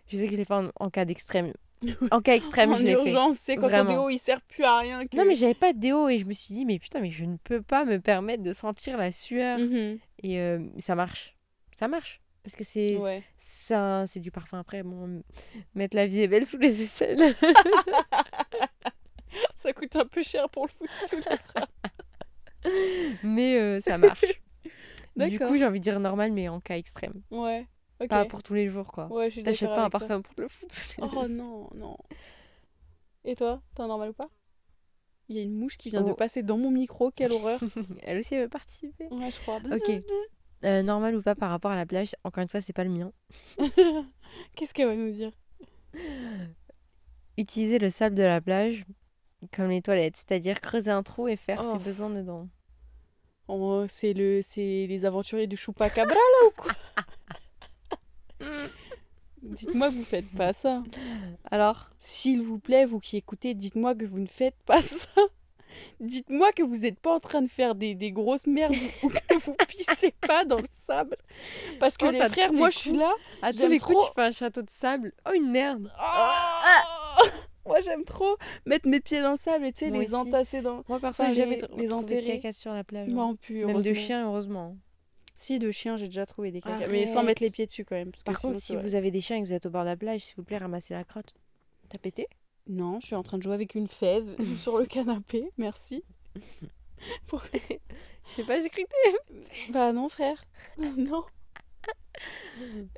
Je sais que je l'ai fait en, en cas d'extrême. En cas extrême, en je l'ai fait. urgence, c'est quand Vraiment. ton déo il sert plus à rien. Que... Non, mais j'avais pas de déo et je me suis dit, mais putain, mais je ne peux pas me permettre de sentir la sueur. Mhm. Et euh, ça marche. Ça marche. Parce que c'est Ouais. c'est du parfum après. Bon, mettre la vie est belle sous les aisselles. Ça coûte un peu cher pour le foot sous les bras. mais euh, ça marche. du coup, j'ai envie de dire normal, mais en cas extrême. Ouais. Ok. Pas pour tous les jours, quoi. Ouais, je suis T'achètes pas un parfum pour le foot sous les Oh non, non. Et toi, t'es un normal ou pas? Il y a une mouche qui vient de Oh. passer dans mon micro, quelle horreur. Elle aussi, elle veut participer. Ouais, je crois. Ok. Euh, normal ou pas par rapport à la plage, encore une fois, c'est pas le mien. Qu'est-ce qu'elle va nous dire? Utiliser le sable de la plage comme les toilettes, c'est-à-dire creuser un trou et faire Oh. ses besoins dedans. Oh, c'est le, c'est les aventuriers du Chupacabra là ou quoi Dites-moi que vous faites pas ça. Alors? S'il vous plaît, vous qui écoutez, dites-moi que vous ne faites pas ça. Dites-moi que vous n'êtes pas en train de faire des, des grosses merdes ou que vous pissez pas dans le sable. Parce que Oh, les frères, les moi je suis là. À tous les trop. coups, tu fais un château de sable. Oh, une merde Oh moi j'aime trop mettre mes pieds dans le sable et tu sais, Moi les aussi. entasser dans. Moi, perso, j'ai jamais les- enterrer. caca sur la plage. hein. Non, plus. Même de chiens, heureusement. Si, de chiens, j'ai déjà trouvé des caca. Mais sans mettre les pieds dessus quand même. parce que Par contre, sinon, si vous avez des chiens et que vous êtes au bord de la plage, s'il vous plaît, ramassez la crotte. T'as pété? Non, je suis en train de jouer avec une fève sur le canapé. Merci. Pour- Je sais pas, j'ai cru Bah non, frère. non.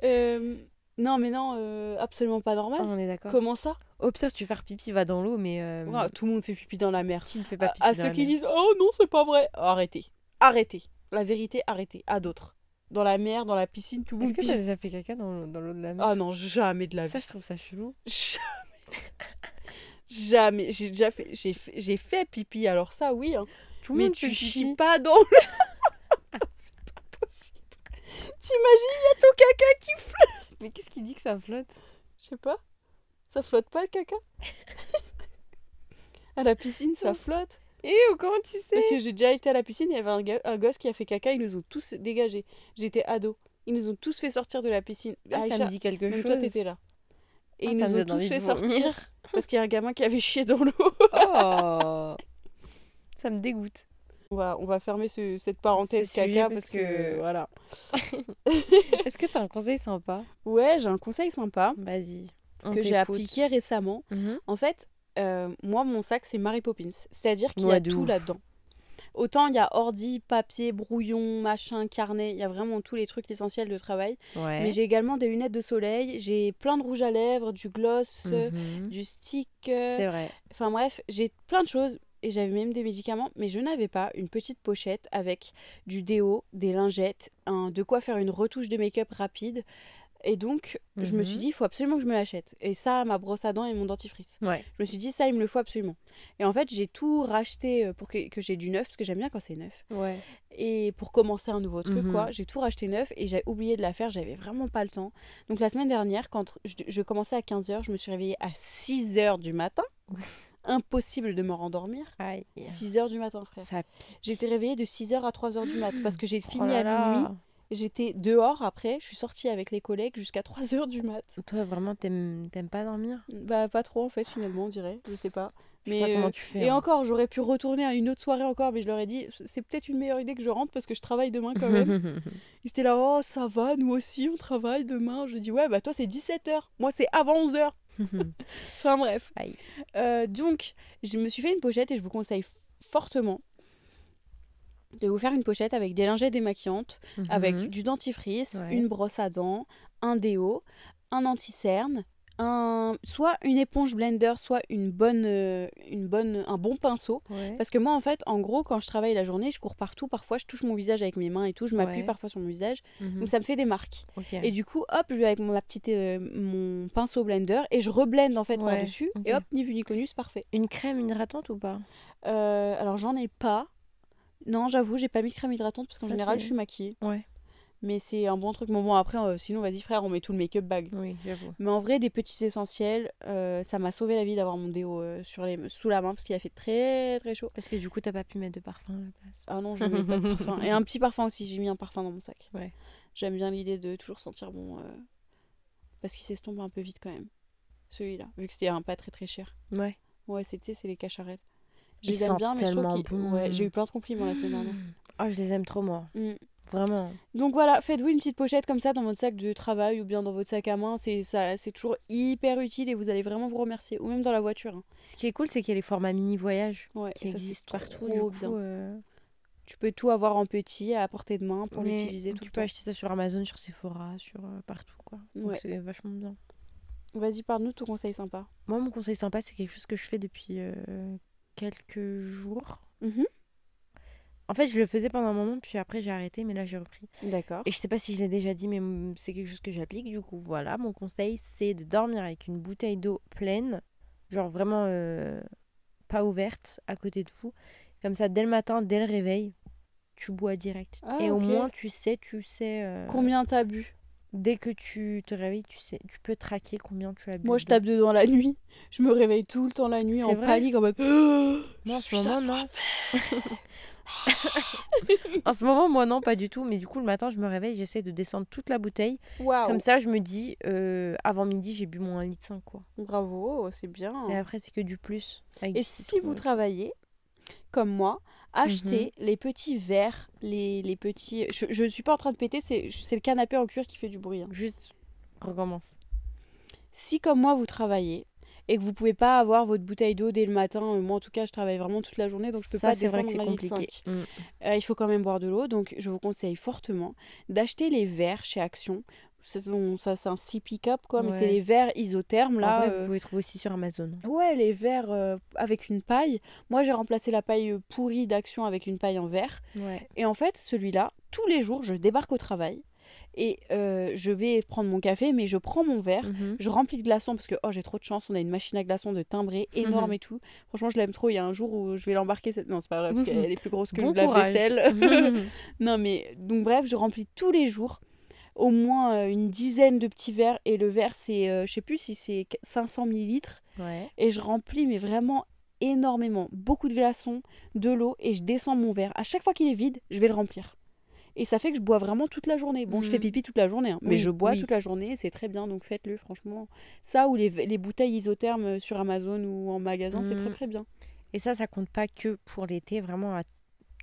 Euh, Non, mais non, euh, absolument pas normal. on est d'accord. Comment ça? Au pire, tu veux faire pipi, va dans l'eau, mais euh, Ouah, Tout le monde fait pipi dans la mer. qui ne fait pas pipi à dans ceux la qui mer disent Oh non, c'est pas vrai. Arrêtez. Arrêtez. La vérité, arrêtez. À d'autres. Dans la mer, dans la piscine, tout le Est-ce monde que t'as pisse. déjà fait caca dans, dans l'eau de la mer? Ah non, jamais de la vie. Ça, je trouve ça chelou. Jamais. Jamais. J'ai déjà fait, j'ai fait, j'ai fait pipi. Alors ça, oui. hein. Tout le Mais monde tu chies pas dans le. c'est pas possible. T'imagines, il y a ton caca qui flotte. Mais qu'est-ce qui dit que ça flotte? Je sais pas. Ça flotte pas le caca? À la piscine, ça flotte. Eh, oh, comment tu sais? Parce que j'ai déjà été à la piscine, il y avait un, un gosse qui a fait caca, ils nous ont tous dégagés. J'étais ado. Ils nous ont tous fait sortir de la piscine. Ah, ça me dit quelque même chose. toi, t'étais là. Et Ah, ils nous ont tous fait sortir parce qu'il y a un gamin qui avait chié dans l'eau. Oh Ça me dégoûte. On va, on va fermer ce- cette parenthèse Ce caca parce parce que, que- voilà. Est-ce que t'as un conseil sympa? Ouais, j'ai un conseil sympa Vas-y. On que j'ai appliqué récemment. Mhm. En fait, euh, moi, mon sac, c'est Mary Poppins. C'est-à-dire qu'il y a tout là-dedans. Autant il y a ordi, papier, brouillon, machin, carnet, il y a vraiment tous les trucs essentiels de travail. Ouais. Mais j'ai également des lunettes de soleil, j'ai plein de rouge à lèvres, du gloss, euh, Mhm. du stick. euh, C'est vrai. Enfin bref, j'ai plein de choses et j'avais même des médicaments, mais je n'avais pas une petite pochette avec du déo, des lingettes, un, de quoi faire une retouche de make-up rapide. Et donc, je me suis Mhm. dit, il faut absolument que je me l'achète. Et ça, ma brosse à dents et mon dentifrice. Ouais. Je me suis dit, ça, il me le faut absolument. Et en fait, j'ai tout racheté euh, pour que, que j'ai du neuf, parce que j'aime bien quand c'est neuf. Ouais. Et pour commencer un nouveau truc, Mhm. quoi, j'ai tout racheté neuf et j'ai oublié de la faire, j'avais vraiment pas le temps. Donc la semaine dernière, quand je, je commençais à 15h, je me suis réveillée à 6h du matin. Impossible de me rendormir. Aïe. 6h du matin, frère. J'étais réveillée de 6h à 3h du mat parce que j'ai Oh fini là à minuit. J'étais dehors après, je suis sortie avec les collègues jusqu'à 3h du mat. Toi, vraiment, t'aimes t'aimes pas dormir? Bah, pas trop en fait, finalement, on dirait. Je sais pas. Je sais Mais pas euh, comment tu fais. Et hein. encore, j'aurais pu retourner à une autre soirée encore, mais je leur ai dit, c'est peut-être une meilleure idée que je rentre parce que je travaille demain quand même. Ils étaient là, oh ça va, nous aussi on travaille demain. Je dis, ouais, bah toi c'est 17h, moi c'est avant 11h. Enfin bref. Euh, donc, je me suis fait une pochette et je vous conseille fortement de vous faire une pochette avec des lingettes démaquillantes, avec Mhm. du dentifrice, Ouais. une brosse à dents, un déo, un anti-cerne, un, soit une éponge blender, soit une bonne, euh, une bonne, un bon pinceau. Ouais. Parce que moi, en fait, en gros, quand je travaille la journée, je cours partout. Parfois, je touche mon visage avec mes mains et tout. Je m'appuie Ouais. parfois sur mon visage. Mhm. Donc, ça me fait des marques. Et du coup, hop, je vais avec mon, ma petite, euh, mon pinceau blender et je reblende en fait Ouais, par-dessus. Et hop, ni vu ni connu, c'est parfait. Une crème hydratante ou pas? Euh, alors, j'en ai pas. Non, j'avoue, j'ai pas mis crème hydratante parce qu'en général, je suis maquillée. Ouais. Mais c'est un bon truc. Bon, bon après, euh, sinon, vas-y, frère, on met tout le make-up bag. Oui, j'avoue. Mais en vrai, des petits essentiels, euh, ça m'a sauvé la vie d'avoir mon déo euh, sur les, sous la main parce qu'il a fait très très chaud. Parce que du coup, t'as pas pu mettre de parfum à la place. Ah non, je mets pas de parfum. Et un petit parfum aussi, j'ai mis un parfum dans mon sac. Ouais. J'aime bien l'idée de toujours sentir bon. parce qu'il s'estompe un peu vite quand même. Celui-là, vu que c'était un pas très très cher. Ouais. Ouais, c'est tu sais, c'est les cacharelles. Je les aime bien, mais je trouve bon. ouais, j'ai eu plein de compliments la semaine dernière. Ah, je les aime trop, moi. Mm. Vraiment. Donc voilà, faites-vous une petite pochette comme ça dans votre sac de travail ou bien dans votre sac à main. C'est ça, c'est toujours hyper utile et vous allez vraiment vous remercier. Ou même dans la voiture. hein. Ce qui est cool, c'est qu'il y a les formats mini voyage Ouais, qui existent partout. Du bien. coup, euh, Tu peux tout avoir en petit à portée de main pour l'utiliser Tu le peux temps. acheter ça sur Amazon, sur Sephora, sur euh, partout, quoi. Donc Ouais. c'est vachement bien. Vas-y, parle-nous de ton conseil sympa. Moi, mon conseil sympa, c'est quelque chose que je fais depuis euh, quelques jours. Mhm. En fait, je le faisais pendant un moment, puis après j'ai arrêté, mais là j'ai repris. D'accord. Et je sais pas si je l'ai déjà dit, mais c'est quelque chose que j'applique. Du coup, voilà, mon conseil, c'est de dormir avec une bouteille d'eau pleine, genre vraiment euh, pas ouverte, à côté de vous. Comme ça, dès le matin, dès le réveil, tu bois direct. Ah, Et au moins, tu sais, tu sais. euh, Combien t'as bu? Dès que tu te réveilles, tu sais, tu peux traquer combien tu as bu. Moi, je tape dedans la nuit. Je me réveille tout le temps la nuit en panique en mode. Moi, je en suis ce moment, non. En ce moment, moi, non, pas du tout. Mais du coup, le matin, je me réveille, j'essaie de descendre toute la bouteille. Waouh. Comme ça, je me dis, euh, avant midi, j'ai bu mon 1,5 litre, quoi. Bravo, c'est bien. Et après, c'est que du plus. Et du si vous travaillez, comme moi, achetez Mhm. les petits verres, les, les petits... Je, je suis pas en train de péter, c'est c'est le canapé en cuir qui fait du bruit. hein. Juste, recommence. Si comme moi, vous travaillez et que vous pouvez pas avoir votre bouteille d'eau dès le matin, euh, moi en tout cas, je travaille vraiment toute la journée, donc je peux Ça, pas c'est vrai descendre que compliqué. Mm. Euh, il faut quand même boire de l'eau, donc je vous conseille fortement d'acheter les verres chez Action. C'est bon, ça, c'est un sippy cup, quoi, mais c'est les verres isothermes, là. Après, euh, vous pouvez trouver aussi sur Amazon. Ouais, les verres euh, avec une paille. Moi, j'ai remplacé la paille euh, pourrie d'Action avec une paille en verre. Ouais. Et en fait, celui-là, tous les jours, je débarque au travail et euh, je vais prendre mon café, mais je prends mon verre. Mhm. Je remplis de glaçons parce que oh, j'ai trop de chance, on a une machine à glaçons de timbré énorme Mhm. et tout. Franchement, je l'aime trop. Il y a un jour où je vais l'embarquer. Cette... Non, c'est pas vrai parce qu'elle est plus grosse que Bon la vaisselle. non, mais donc, bref, je remplis tous les jours au moins euh, une dizaine de petits verres. Et le verre, c'est, euh, je sais plus si c'est 500 millilitres. ouais. Et je remplis, mais vraiment énormément. Beaucoup de glaçons, de l'eau, et je descends mon verre. À chaque fois qu'il est vide, je vais le remplir. Et ça fait que je bois vraiment toute la journée. Bon, je fais Mhm. pipi toute la journée, hein, mais Oui, je bois oui. toute la journée, c'est très bien, donc faites-le, franchement. Ça ou les, les bouteilles isothermes euh, sur Amazon ou en magasin, c'est très Mhm. très bien. Et ça, ça compte pas que pour l'été, vraiment à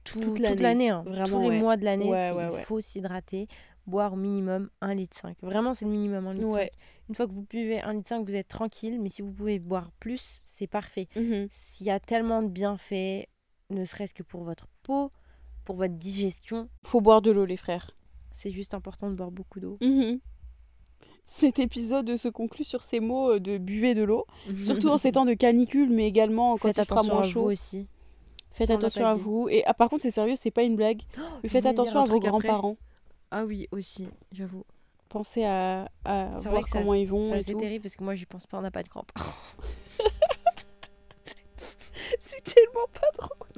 tout- Toute l'année. hein. Vraiment, Tous les ouais. mois de l'année, Ouais, c'est- ouais, il faut s'hydrater, boire au minimum 1,5 litre. Vraiment, c'est le minimum 1,5 litre. Ouais. Une fois que vous buvez 1,5 litre, vous êtes tranquille, mais si vous pouvez boire plus, c'est parfait. Mhm. S'il y a tellement de bienfaits, ne serait-ce que pour votre peau, pour votre digestion, Faut boire de l'eau, les frères. c'est juste important de boire beaucoup d'eau. Mhm. Cet épisode se conclut sur ces mots euh, de buvez de l'eau, surtout en ces temps de canicule, mais également quand Faites il fera moins chaud. aussi. Faites Ça, attention à dit. vous. Et ah, par contre, c'est sérieux, c'est pas une blague. Je faites attention à vos grands-parents. Ah oui, aussi, j'avoue. Pensez à, voir que ça- comment ils vont. C'est terrible parce que moi, j'y pense pas, on n'a pas de grands-parents. C'est tellement pas drôle.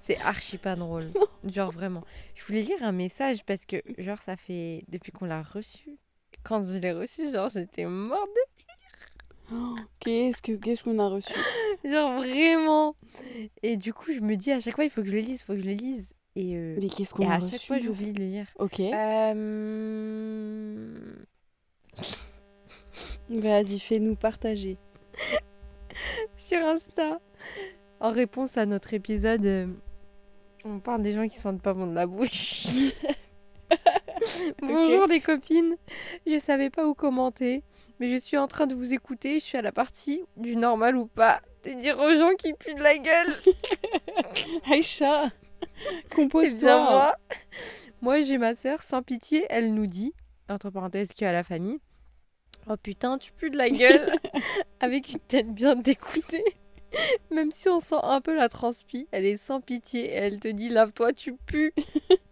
C'est archi pas drôle. Genre vraiment. Je voulais lire un message parce que, genre, ça fait. Depuis qu'on l'a reçu. Quand je l'ai reçu, genre, j'étais morte. Oh, Qu'est-ce que qu'est-ce qu'on a reçu? De- Genre, vraiment. Et du coup, je me dis à chaque fois, il faut que je le lise, il faut que je le lise. Et, euh, Mais qu'est-ce et qu'on a à reçu chaque fois, j'oublie de le lire. Ok. Euh... Vas-y, fais-nous partager. Sur Insta. En réponse à notre épisode, euh, on parle des gens qui sentent pas bon de la bouche. Bonjour les copines, je savais pas où commenter, mais je suis en train de vous écouter, je suis à la partie du normal ou pas, de dire aux gens qui puent de la gueule. Aïcha, compose-toi. moi, moi j'ai ma sœur, sans pitié, elle nous dit, entre parenthèses, que à la famille, Oh putain, tu pues de la gueule Avec une tête bien dégoûtée. Même si on sent un peu la transpi, elle est sans pitié et elle te dit lave-toi, tu pues.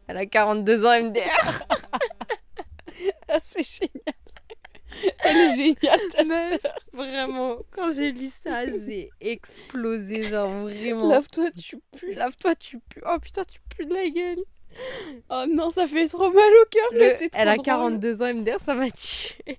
Elle a 42 ans MDR. Ah, c'est génial. Elle est géniale, ta sœur. Vraiment, quand j'ai lu ça, j'ai explosé, genre vraiment. Lave-toi, tu pues. Lave-toi, tu pues. Oh putain, tu pues de la gueule. Oh non, ça fait trop mal au cœur, mais Le- c'est trop elle a drôle. 42 ans MDR, ça m'a tué.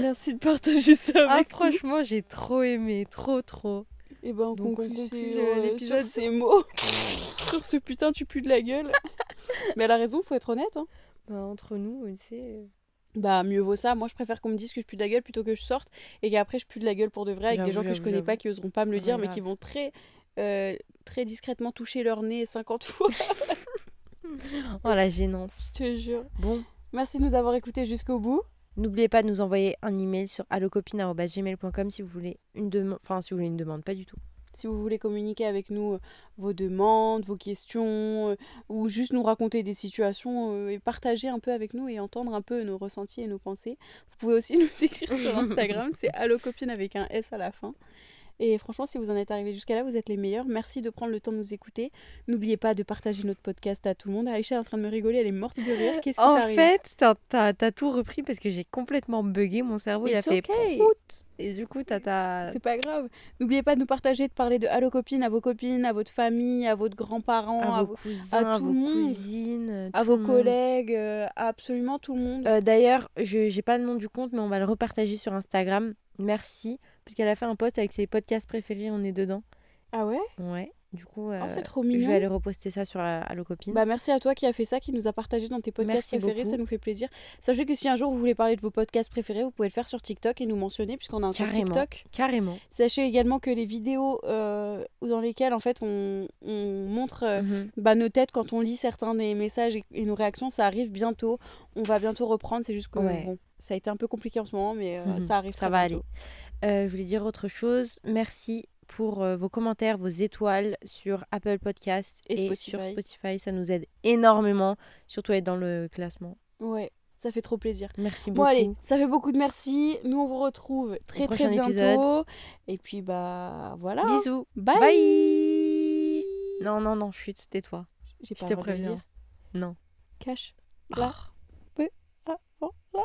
Merci de partager ça Ah, avec nous. franchement, j'ai trop aimé, trop, trop. Et ben on Donc, on conclut le- euh, l'épisode sur ces mots. sur ce putain tu pues de la gueule. Mais elle a raison, faut être honnête. Hein. Bah, entre nous, tu sais. Bah mieux vaut ça. Moi je préfère qu'on me dise que je pue de la gueule plutôt que je sorte et qu'après je pue de la guelle pour de vrai avec des gens que je connais pas qui oseront pas me le dire mais qui vont très euh, très discrètement toucher leur nez 50 fois. Oh la gênance. je te jure. Bon, Merci de nous avoir écoutés jusqu'au bout. n'oubliez pas de nous envoyer un email sur allocopine.gmail.com si vous voulez une demande. Enfin, si vous voulez une demande, pas du tout. Si vous voulez communiquer avec nous euh, vos demandes, vos questions, euh, ou juste nous raconter des situations euh, et partager un peu avec nous et entendre un peu nos ressentis et nos pensées, vous pouvez aussi nous écrire sur Instagram, c'est allocopine avec un S à la fin. Et franchement, si vous en êtes arrivé jusqu'à là, vous êtes les meilleurs. Merci de prendre le temps de nous écouter. N'oubliez pas de partager notre podcast à tout le monde. Aïcha est en train de me rigoler, elle est morte de rire. Qu'est-ce qui En t'arrive fait, t'as- t'as t'as tout repris parce que j'ai complètement bugué. Mon cerveau, il a fait okay. prout. Et du coup, t'as ta. C'est pas grave. N'oubliez pas de nous partager, de parler de Allo Copine à vos copines, à votre famille, à votre grands-parents, À à, vos cousins, à à vos monde. cousines, à tout vos monde. collègues, euh, à absolument tout le monde. Euh, D'ailleurs, je j'ai pas le nom du compte, mais on va le repartager sur Instagram. Merci. Parce qu'elle a fait un post avec ses podcasts préférés, on est dedans. Ah ouais? Ouais. Du coup, euh, Oh, c'est trop je mignon. vais aller reposter ça sur euh, Allo Copine. Bah, merci à toi qui a fait ça, qui nous a partagé dans tes podcasts Merci préférés, beaucoup. ça nous fait plaisir. Sachez que si un jour vous voulez parler de vos podcasts préférés, vous pouvez le faire sur TikTok et nous mentionner puisqu'on a un compte. TikTok. Carrément. Sachez également que les vidéos euh, dans lesquelles en fait on, on montre euh, Mhm. bah, nos têtes quand on lit certains des messages et, et nos réactions, ça arrive bientôt. On va bientôt reprendre, c'est juste que Ouais. bon, ça a été un peu compliqué en ce moment, mais euh, Mhm. ça arrive Ça très va bientôt. Euh, je voulais dire autre chose. Merci pour euh, vos commentaires, vos étoiles sur Apple Podcast Et et, Spotify. sur Spotify. Ça nous aide énormément, surtout à être dans le classement. Ouais, ça fait trop plaisir. Merci Bon beaucoup. allez, ça fait beaucoup de merci. Nous on vous retrouve très très bientôt. épisode. Et puis bah voilà. Bisous. Bye. Bye. Non, non, non, chut, tais-toi. J'ai Je pas te de le préviens. Non. Cache. Là. Peu. Ah, bon, là.